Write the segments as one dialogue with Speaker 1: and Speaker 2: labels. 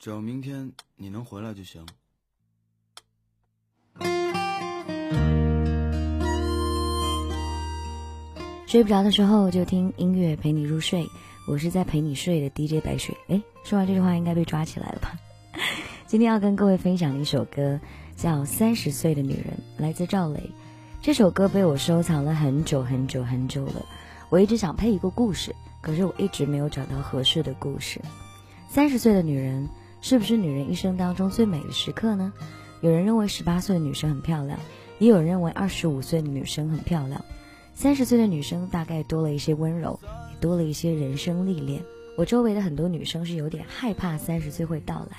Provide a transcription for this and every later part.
Speaker 1: 只要明天你能回来就行。
Speaker 2: 睡不着的时候就听音乐陪你入睡，我是在陪你睡的 DJ 白雪。哎，说完这句话应该被抓起来了吧？今天要跟各位分享的一首歌叫《三十岁的女人》，来自赵雷。这首歌被我收藏了很久很久很久了，我一直想配一个故事，可是我一直没有找到合适的故事。三十岁的女人是不是女人一生当中最美的时刻呢？有人认为十八岁的女生很漂亮，也有人认为二十五岁的女生很漂亮。三十岁的女生大概多了一些温柔，也多了一些人生历练。我周围的很多女生是有点害怕三十岁会到来，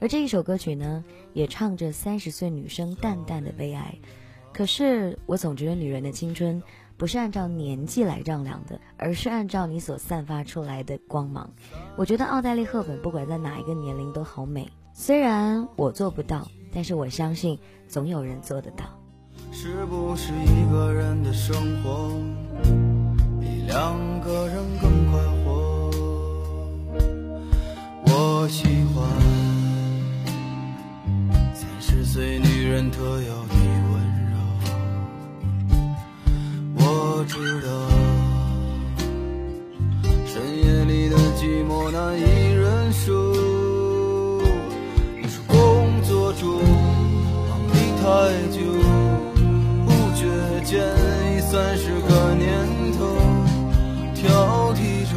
Speaker 2: 而这一首歌曲呢，也唱着三十岁女生淡淡的悲哀。可是我总觉得女人的青春不是按照年纪来丈量的，而是按照你所散发出来的光芒。我觉得奥黛丽·赫本不管在哪一个年龄都好美，虽然我做不到，但是我相信总有人做得到。
Speaker 1: 是不是一个人的生活比两个人更快活？我喜欢三十岁女人特有的我知道深夜里的寂寞难以忍受。你说工作中忙的太久。不觉间已三十个年头，挑剔着，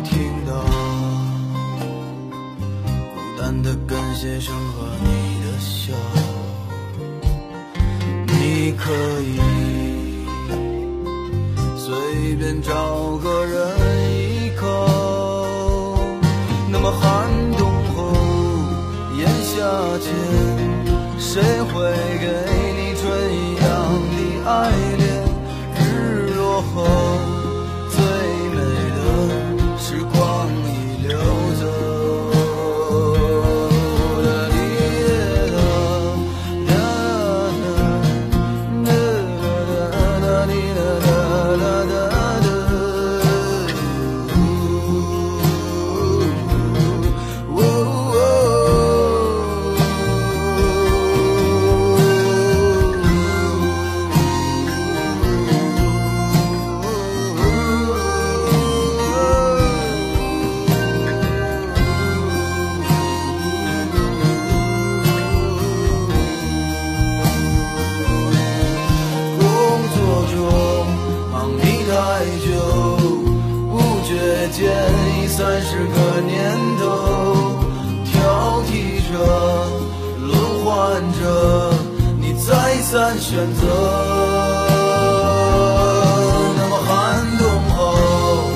Speaker 1: 听到孤单的跟鞋声和你的笑，你可以随便找个人依靠。那么寒冬后，炎夏前。谁会给你春一样的爱三十个年头挑剔着轮换着你再三选择那么寒冬后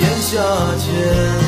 Speaker 1: 炎夏前。